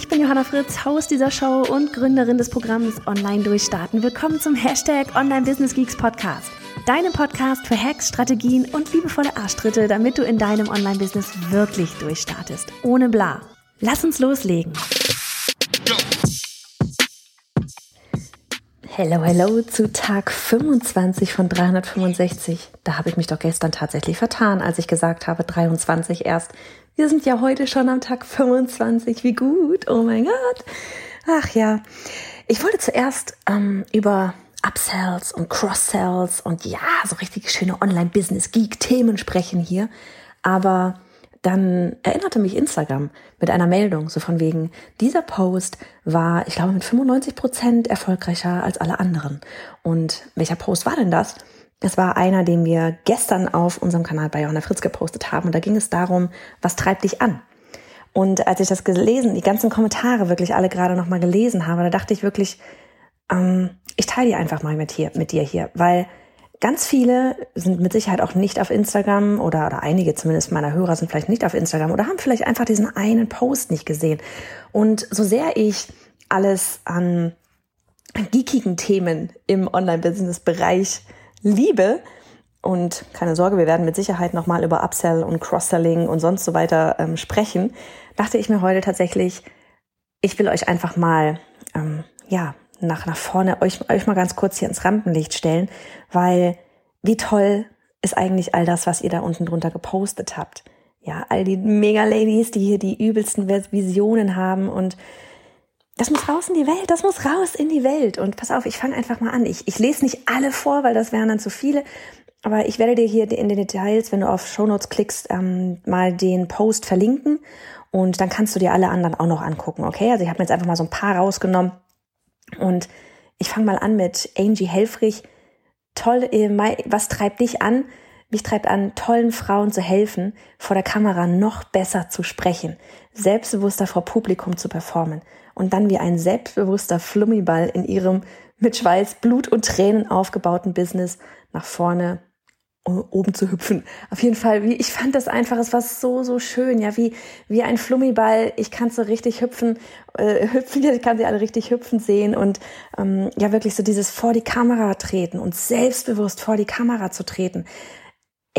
Ich bin Johanna Fritz, Haus dieser Show und Gründerin des Programms Online Durchstarten. Willkommen zum Hashtag Online Business Geeks Podcast. Deinem Podcast für Hacks, Strategien und liebevolle Arschtritte, damit du in deinem Online-Business wirklich durchstartest. Ohne bla. Lass uns loslegen. Hello, hello zu Tag 25 von 365. Da habe ich mich doch gestern tatsächlich vertan, als ich gesagt habe 23 erst. Wir sind ja heute schon am Tag 25. Wie gut. Oh mein Gott. Ach ja. Ich wollte zuerst ähm, über Upsells und Cross-Sells und ja, so richtig schöne Online-Business-Geek-Themen sprechen hier. Aber dann erinnerte mich Instagram mit einer Meldung, so von wegen, dieser Post war, ich glaube, mit 95 Prozent erfolgreicher als alle anderen. Und welcher Post war denn das? Es war einer, den wir gestern auf unserem Kanal bei Johanna Fritz gepostet haben. Und da ging es darum, was treibt dich an? Und als ich das gelesen, die ganzen Kommentare wirklich alle gerade nochmal gelesen habe, da dachte ich wirklich, ähm, ich teile die einfach mal mit, hier, mit dir hier, weil ganz viele sind mit Sicherheit auch nicht auf Instagram oder, oder einige zumindest meiner Hörer sind vielleicht nicht auf Instagram oder haben vielleicht einfach diesen einen Post nicht gesehen. Und so sehr ich alles an geekigen Themen im Online-Business-Bereich liebe. Und keine Sorge, wir werden mit Sicherheit nochmal über Upsell und Cross-Selling und sonst so weiter ähm, sprechen. Dachte ich mir heute tatsächlich, ich will euch einfach mal, ähm, ja, nach, nach vorne, euch, euch mal ganz kurz hier ins Rampenlicht stellen, weil wie toll ist eigentlich all das, was ihr da unten drunter gepostet habt. Ja, all die Mega-Ladies, die hier die übelsten Visionen haben und das muss raus in die Welt, das muss raus in die Welt. Und pass auf, ich fange einfach mal an. Ich, ich lese nicht alle vor, weil das wären dann zu viele. Aber ich werde dir hier in den Details, wenn du auf Shownotes klickst, ähm, mal den Post verlinken. Und dann kannst du dir alle anderen auch noch angucken, okay? Also ich habe mir jetzt einfach mal so ein paar rausgenommen. Und ich fange mal an mit Angie Helfrich. Toll, äh, was treibt dich an? Mich treibt an, tollen Frauen zu helfen, vor der Kamera noch besser zu sprechen, selbstbewusster vor Publikum zu performen und dann wie ein selbstbewusster Flummiball in ihrem mit Schweiß, Blut und Tränen aufgebauten Business nach vorne oben zu hüpfen. Auf jeden Fall, wie ich fand das einfach, es war so so schön, ja, wie wie ein Flummiball. Ich kann so richtig hüpfen, äh, hüpfen, ich kann sie alle richtig hüpfen sehen und ähm, ja wirklich so dieses vor die Kamera treten und selbstbewusst vor die Kamera zu treten.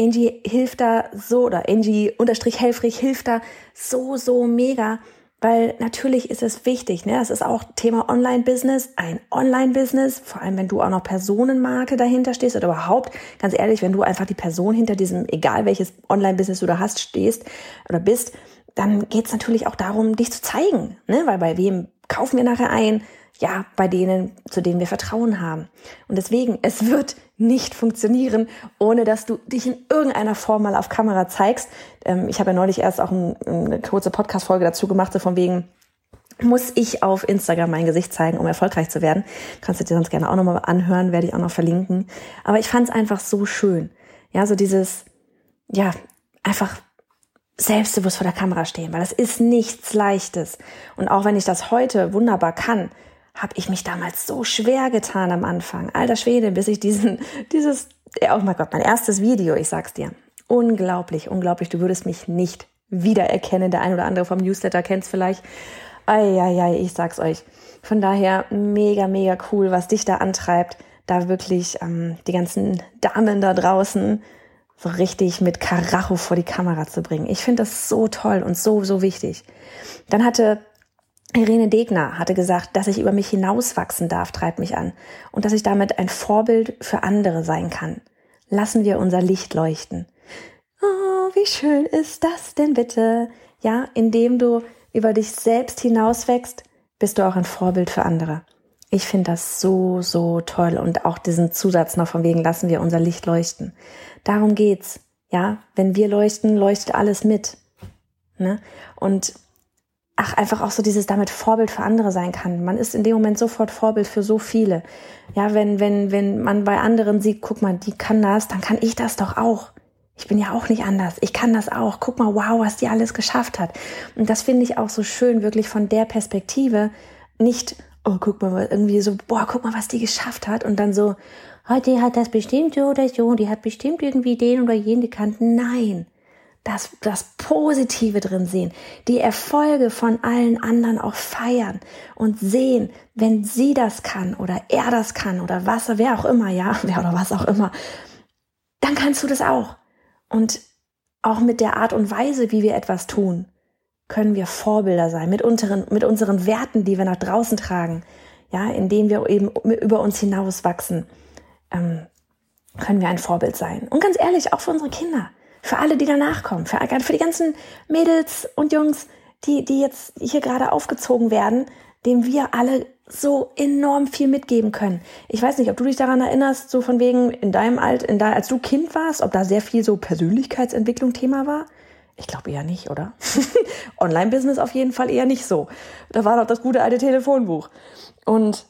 Angie hilft da so oder Angie unterstrich Helfrich hilft da so so mega weil natürlich ist es wichtig, ne? Das ist auch Thema Online-Business, ein Online-Business, vor allem wenn du auch noch Personenmarke dahinter stehst oder überhaupt, ganz ehrlich, wenn du einfach die Person hinter diesem, egal welches Online-Business du da hast, stehst oder bist, dann geht es natürlich auch darum, dich zu zeigen, ne? Weil bei wem kaufen wir nachher ein? Ja, bei denen, zu denen wir Vertrauen haben. Und deswegen, es wird nicht funktionieren, ohne dass du dich in irgendeiner Form mal auf Kamera zeigst. Ähm, ich habe ja neulich erst auch ein, eine kurze Podcast-Folge dazu gemacht, so von wegen, muss ich auf Instagram mein Gesicht zeigen, um erfolgreich zu werden. Kannst du dir sonst gerne auch nochmal anhören, werde ich auch noch verlinken. Aber ich fand es einfach so schön. Ja, so dieses, ja, einfach selbstbewusst vor der Kamera stehen, weil das ist nichts Leichtes. Und auch wenn ich das heute wunderbar kann, habe ich mich damals so schwer getan am Anfang. Alter Schwede, bis ich diesen, dieses, oh mein Gott, mein erstes Video, ich sag's dir. Unglaublich, unglaublich. Du würdest mich nicht wiedererkennen. Der ein oder andere vom Newsletter kennt's vielleicht. Eieiei, ich sag's euch. Von daher mega, mega cool, was dich da antreibt, da wirklich ähm, die ganzen Damen da draußen so richtig mit Karacho vor die Kamera zu bringen. Ich finde das so toll und so, so wichtig. Dann hatte Irene Degner hatte gesagt, dass ich über mich hinauswachsen darf, treibt mich an und dass ich damit ein Vorbild für andere sein kann. Lassen wir unser Licht leuchten. Oh, wie schön ist das denn bitte? Ja, indem du über dich selbst hinauswächst, bist du auch ein Vorbild für andere. Ich finde das so, so toll und auch diesen Zusatz noch von wegen lassen wir unser Licht leuchten. Darum geht's. Ja, wenn wir leuchten, leuchtet alles mit. Ne? Und ach, einfach auch so dieses damit Vorbild für andere sein kann. Man ist in dem Moment sofort Vorbild für so viele. Ja, wenn, wenn, wenn man bei anderen sieht, guck mal, die kann das, dann kann ich das doch auch. Ich bin ja auch nicht anders. Ich kann das auch. Guck mal, wow, was die alles geschafft hat. Und das finde ich auch so schön, wirklich von der Perspektive. Nicht, oh, guck mal, irgendwie so, boah, guck mal, was die geschafft hat. Und dann so, oh, die hat das bestimmt so oder so, die hat bestimmt irgendwie den oder jenen gekannt. Nein das, das Positive drin sehen, die Erfolge von allen anderen auch feiern und sehen, wenn sie das kann oder er das kann oder was, wer auch immer, ja, wer oder was auch immer, dann kannst du das auch. Und auch mit der Art und Weise, wie wir etwas tun, können wir Vorbilder sein, mit unseren, mit unseren Werten, die wir nach draußen tragen, ja, indem wir eben über uns hinaus wachsen, ähm, können wir ein Vorbild sein. Und ganz ehrlich, auch für unsere Kinder für alle, die danach kommen, für, für die ganzen Mädels und Jungs, die, die jetzt hier gerade aufgezogen werden, dem wir alle so enorm viel mitgeben können. Ich weiß nicht, ob du dich daran erinnerst, so von wegen in deinem Alt, in da, als du Kind warst, ob da sehr viel so Persönlichkeitsentwicklung Thema war. Ich glaube eher nicht, oder? Online-Business auf jeden Fall eher nicht so. Da war doch das gute alte Telefonbuch. Und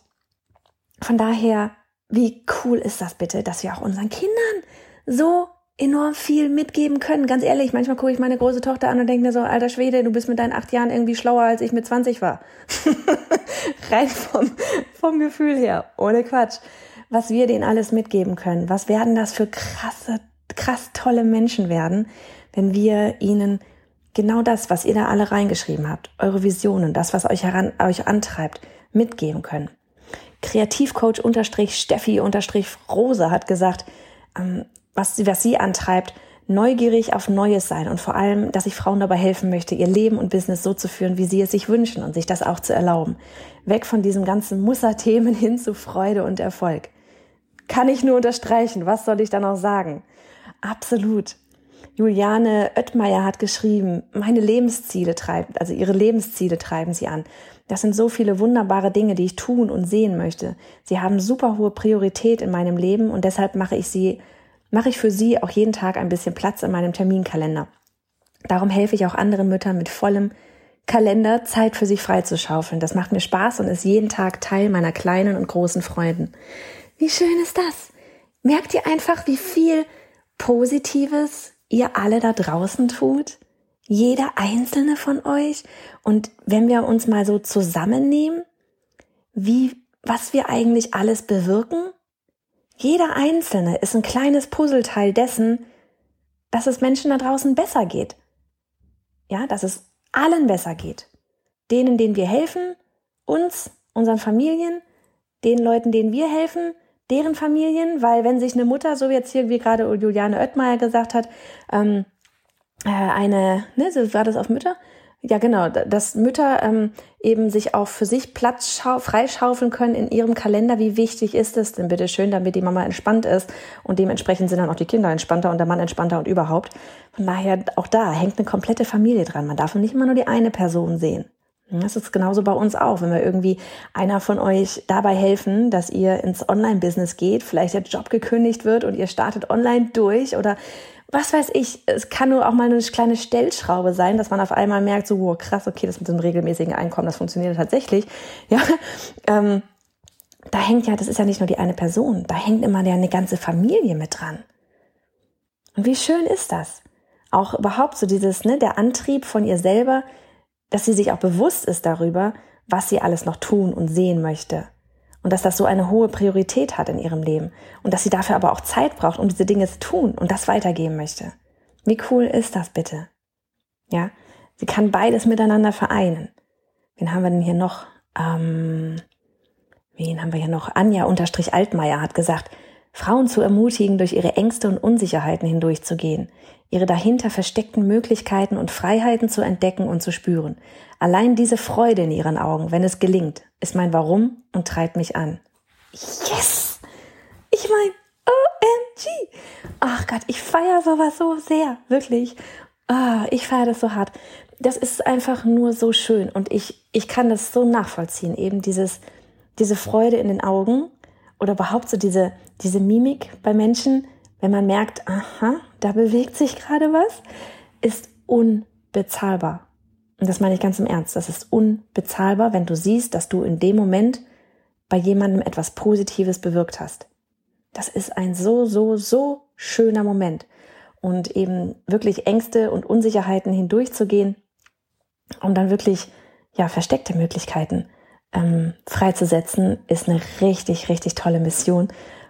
von daher, wie cool ist das bitte, dass wir auch unseren Kindern so enorm viel mitgeben können. Ganz ehrlich, manchmal gucke ich meine große Tochter an und denke mir so, alter Schwede, du bist mit deinen acht Jahren irgendwie schlauer, als ich mit 20 war. Rein vom, vom Gefühl her, ohne Quatsch. Was wir denen alles mitgeben können. Was werden das für krasse, krass tolle Menschen werden, wenn wir ihnen genau das, was ihr da alle reingeschrieben habt, eure Visionen, das, was euch heran, euch antreibt, mitgeben können. Kreativcoach unterstrich Steffi unterstrich Rose hat gesagt, ähm, was sie, was sie antreibt, neugierig auf Neues sein und vor allem, dass ich Frauen dabei helfen möchte, ihr Leben und Business so zu führen, wie sie es sich wünschen und sich das auch zu erlauben. Weg von diesem ganzen Musterthemen hin zu Freude und Erfolg. Kann ich nur unterstreichen. Was soll ich da noch sagen? Absolut. Juliane Oettmeier hat geschrieben, meine Lebensziele treiben, also ihre Lebensziele treiben sie an. Das sind so viele wunderbare Dinge, die ich tun und sehen möchte. Sie haben super hohe Priorität in meinem Leben und deshalb mache ich sie mache ich für sie auch jeden Tag ein bisschen Platz in meinem Terminkalender. Darum helfe ich auch anderen Müttern mit vollem Kalender Zeit für sich freizuschaufeln. Das macht mir Spaß und ist jeden Tag Teil meiner kleinen und großen Freuden. Wie schön ist das? Merkt ihr einfach, wie viel Positives ihr alle da draußen tut? Jeder einzelne von euch? Und wenn wir uns mal so zusammennehmen, wie, was wir eigentlich alles bewirken? Jeder Einzelne ist ein kleines Puzzleteil dessen, dass es Menschen da draußen besser geht. Ja, dass es allen besser geht. Denen, denen wir helfen, uns, unseren Familien, den Leuten, denen wir helfen, deren Familien, weil wenn sich eine Mutter, so wie jetzt hier, wie gerade Juliane Oettmeier gesagt hat, ähm, äh, eine, ne, so war das auf Mütter, ja, genau, dass Mütter ähm, eben sich auch für sich Platz freischaufeln können in ihrem Kalender. Wie wichtig ist es denn bitte schön, damit die Mama entspannt ist und dementsprechend sind dann auch die Kinder entspannter und der Mann entspannter und überhaupt. Von daher, auch da hängt eine komplette Familie dran. Man darf nicht immer nur die eine Person sehen. Das ist genauso bei uns auch. Wenn wir irgendwie einer von euch dabei helfen, dass ihr ins Online-Business geht, vielleicht der Job gekündigt wird und ihr startet online durch oder was weiß ich, es kann nur auch mal eine kleine Stellschraube sein, dass man auf einmal merkt, so, wow, krass, okay, das mit einem regelmäßigen Einkommen, das funktioniert tatsächlich. Ja, ähm, da hängt ja, das ist ja nicht nur die eine Person, da hängt immer ja eine ganze Familie mit dran. Und wie schön ist das? Auch überhaupt so dieses, ne, der Antrieb von ihr selber, dass sie sich auch bewusst ist darüber, was sie alles noch tun und sehen möchte und dass das so eine hohe Priorität hat in ihrem Leben und dass sie dafür aber auch Zeit braucht, um diese Dinge zu tun und das weitergeben möchte. Wie cool ist das bitte? Ja, sie kann beides miteinander vereinen. Wen haben wir denn hier noch? Ähm, wen haben wir hier noch? Anja unterstrich Altmaier hat gesagt, Frauen zu ermutigen, durch ihre Ängste und Unsicherheiten hindurchzugehen, ihre dahinter versteckten Möglichkeiten und Freiheiten zu entdecken und zu spüren. Allein diese Freude in ihren Augen, wenn es gelingt, ist mein Warum und treibt mich an. Yes! Ich mein, OMG! Ach Gott, ich feiere sowas so sehr, wirklich. Ah, ich feiere das so hart. Das ist einfach nur so schön und ich, ich kann das so nachvollziehen, eben dieses, diese Freude in den Augen oder überhaupt so diese, diese Mimik bei Menschen, wenn man merkt, aha, da bewegt sich gerade was, ist unbezahlbar. Und das meine ich ganz im Ernst. Das ist unbezahlbar, wenn du siehst, dass du in dem Moment bei jemandem etwas Positives bewirkt hast. Das ist ein so, so, so schöner Moment. Und eben wirklich Ängste und Unsicherheiten hindurchzugehen und dann wirklich, ja, versteckte Möglichkeiten ähm, freizusetzen, ist eine richtig, richtig tolle Mission.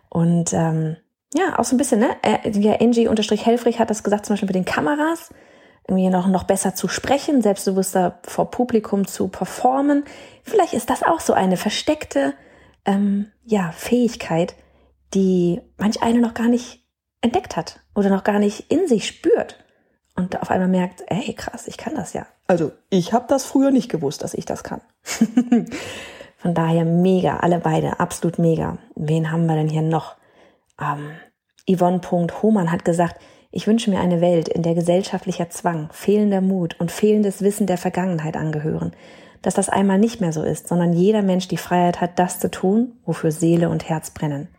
Und ähm, ja, auch so ein bisschen, ne? Ja, Angie-Helfrich hat das gesagt, zum Beispiel mit den Kameras irgendwie noch, noch besser zu sprechen, selbstbewusster vor Publikum zu performen. Vielleicht ist das auch so eine versteckte ähm, ja, Fähigkeit, die manch eine noch gar nicht entdeckt hat oder noch gar nicht in sich spürt und auf einmal merkt, ey krass, ich kann das ja. Also ich habe das früher nicht gewusst, dass ich das kann. Von daher mega, alle beide, absolut mega. Wen haben wir denn hier noch? Ähm, Yvonne Hohmann hat gesagt, ich wünsche mir eine Welt, in der gesellschaftlicher Zwang, fehlender Mut und fehlendes Wissen der Vergangenheit angehören. Dass das einmal nicht mehr so ist, sondern jeder Mensch die Freiheit hat, das zu tun, wofür Seele und Herz brennen.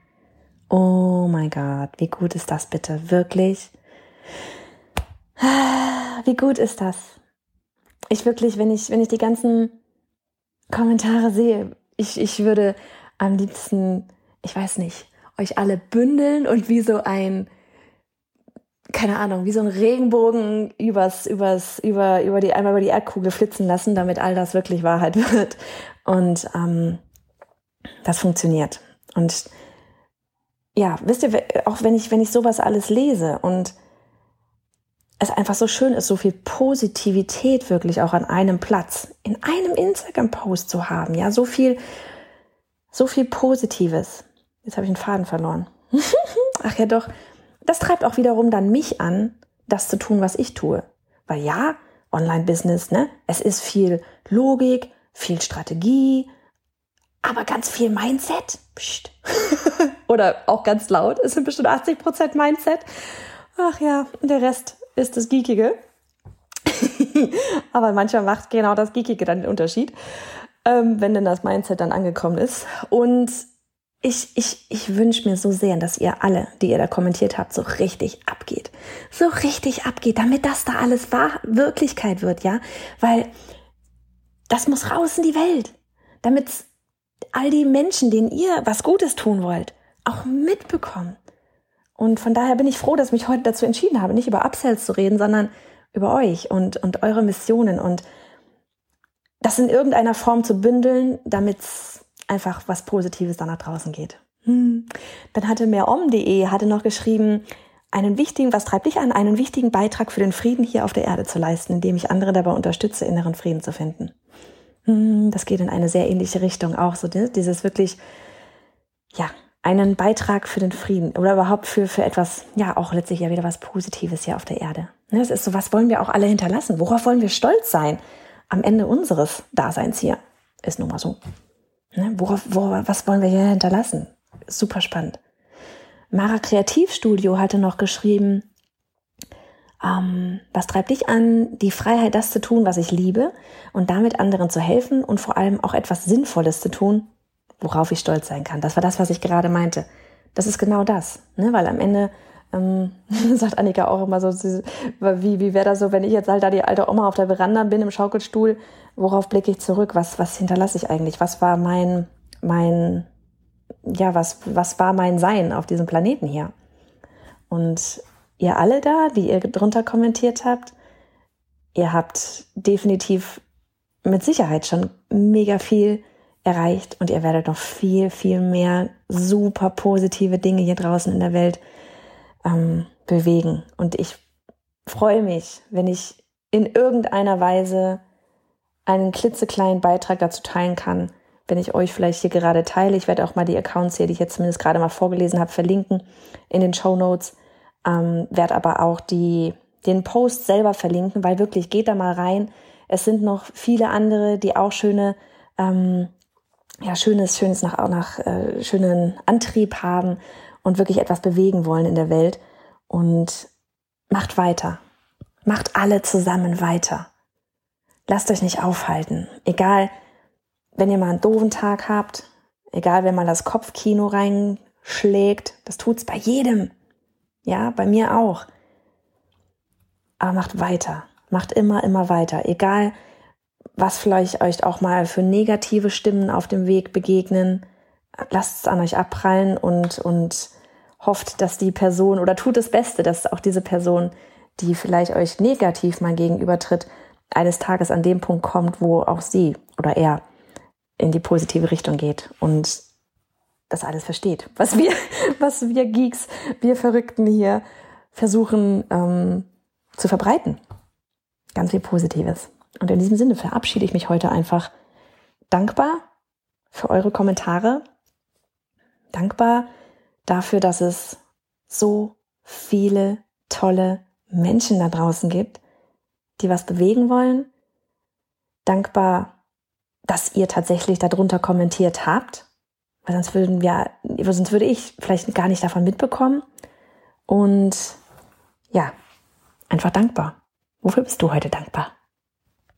Oh mein Gott, wie gut ist das bitte? Wirklich? Wie gut ist das? Ich wirklich, wenn ich, wenn ich die ganzen Kommentare sehe, ich, ich würde am liebsten, ich weiß nicht, euch alle bündeln und wie so ein, keine Ahnung, wie so ein Regenbogen übers, übers, über, über die, einmal über die Erdkugel flitzen lassen, damit all das wirklich Wahrheit wird. Und ähm, das funktioniert. Und ja, wisst ihr, auch wenn ich, wenn ich sowas alles lese und es einfach so schön ist, so viel Positivität wirklich auch an einem Platz, in einem Instagram-Post zu haben, ja, so viel, so viel Positives. Jetzt habe ich einen Faden verloren. Ach ja, doch, das treibt auch wiederum dann mich an, das zu tun, was ich tue. Weil ja, Online-Business, ne? Es ist viel Logik, viel Strategie, aber ganz viel Mindset. Psst. Oder auch ganz laut. Es sind bestimmt 80 Prozent Mindset. Ach ja, der Rest ist das Geekige. aber manchmal macht genau das Geekige dann den Unterschied, ähm, wenn denn das Mindset dann angekommen ist. Und ich, ich, ich wünsche mir so sehr, dass ihr alle, die ihr da kommentiert habt, so richtig abgeht. So richtig abgeht, damit das da alles wahr, Wirklichkeit wird, ja? Weil das muss raus in die Welt. Damit all die Menschen, denen ihr was Gutes tun wollt, auch mitbekommen. Und von daher bin ich froh, dass ich mich heute dazu entschieden habe, nicht über Upsells zu reden, sondern über euch und, und eure Missionen und das in irgendeiner Form zu bündeln, damit einfach was Positives dann nach draußen geht. Hm. Dann hatte mehrom.de hatte noch geschrieben, einen wichtigen, was treibt dich an, einen wichtigen Beitrag für den Frieden hier auf der Erde zu leisten, indem ich andere dabei unterstütze, inneren Frieden zu finden. Hm, das geht in eine sehr ähnliche Richtung auch, so dieses wirklich, ja, einen Beitrag für den Frieden oder überhaupt für, für etwas, ja, auch letztlich ja wieder was Positives hier auf der Erde. Das ist so, was wollen wir auch alle hinterlassen? Worauf wollen wir stolz sein am Ende unseres Daseins hier? Ist nun mal so. Ne? Worauf, worauf, was wollen wir hier hinterlassen? Super spannend. Mara Kreativstudio hatte noch geschrieben, ähm, was treibt dich an, die Freiheit, das zu tun, was ich liebe und damit anderen zu helfen und vor allem auch etwas Sinnvolles zu tun, worauf ich stolz sein kann. Das war das, was ich gerade meinte. Das ist genau das, ne? weil am Ende ähm, sagt Annika auch immer so, wie, wie wäre das so, wenn ich jetzt halt da die alte Oma auf der Veranda bin im Schaukelstuhl, worauf blicke ich zurück? Was, was hinterlasse ich eigentlich? Was war mein, mein, ja, was, was war mein Sein auf diesem Planeten hier? Und ihr alle da, die ihr drunter kommentiert habt, ihr habt definitiv mit Sicherheit schon mega viel erreicht und ihr werdet noch viel, viel mehr super positive Dinge hier draußen in der Welt ähm, bewegen. Und ich freue mich, wenn ich in irgendeiner Weise einen klitzekleinen Beitrag dazu teilen kann, wenn ich euch vielleicht hier gerade teile. Ich werde auch mal die Accounts hier, die ich jetzt zumindest gerade mal vorgelesen habe, verlinken in den Show Notes. Ähm, werde aber auch die, den Post selber verlinken, weil wirklich geht da mal rein. Es sind noch viele andere, die auch schöne, ähm, ja, schönes, schönes nach, nach äh, schönen Antrieb haben und wirklich etwas bewegen wollen in der Welt. Und macht weiter. Macht alle zusammen weiter. Lasst euch nicht aufhalten. Egal, wenn ihr mal einen doofen Tag habt, egal, wenn mal das Kopfkino reinschlägt, das tut's bei jedem. Ja, bei mir auch. Aber macht weiter. Macht immer, immer weiter. Egal, was vielleicht euch auch mal für negative Stimmen auf dem Weg begegnen. Lasst es an euch abprallen und, und hofft, dass die Person oder tut das Beste, dass auch diese Person, die vielleicht euch negativ mal gegenübertritt, eines Tages an dem Punkt kommt, wo auch sie oder er in die positive Richtung geht und das alles versteht, was wir, was wir Geeks, wir Verrückten hier versuchen ähm, zu verbreiten. Ganz viel Positives. Und in diesem Sinne verabschiede ich mich heute einfach dankbar für eure Kommentare, dankbar dafür, dass es so viele tolle Menschen da draußen gibt, die was bewegen wollen. Dankbar, dass ihr tatsächlich darunter kommentiert habt, weil sonst würden wir, sonst würde ich vielleicht gar nicht davon mitbekommen. Und ja, einfach dankbar. Wofür bist du heute dankbar?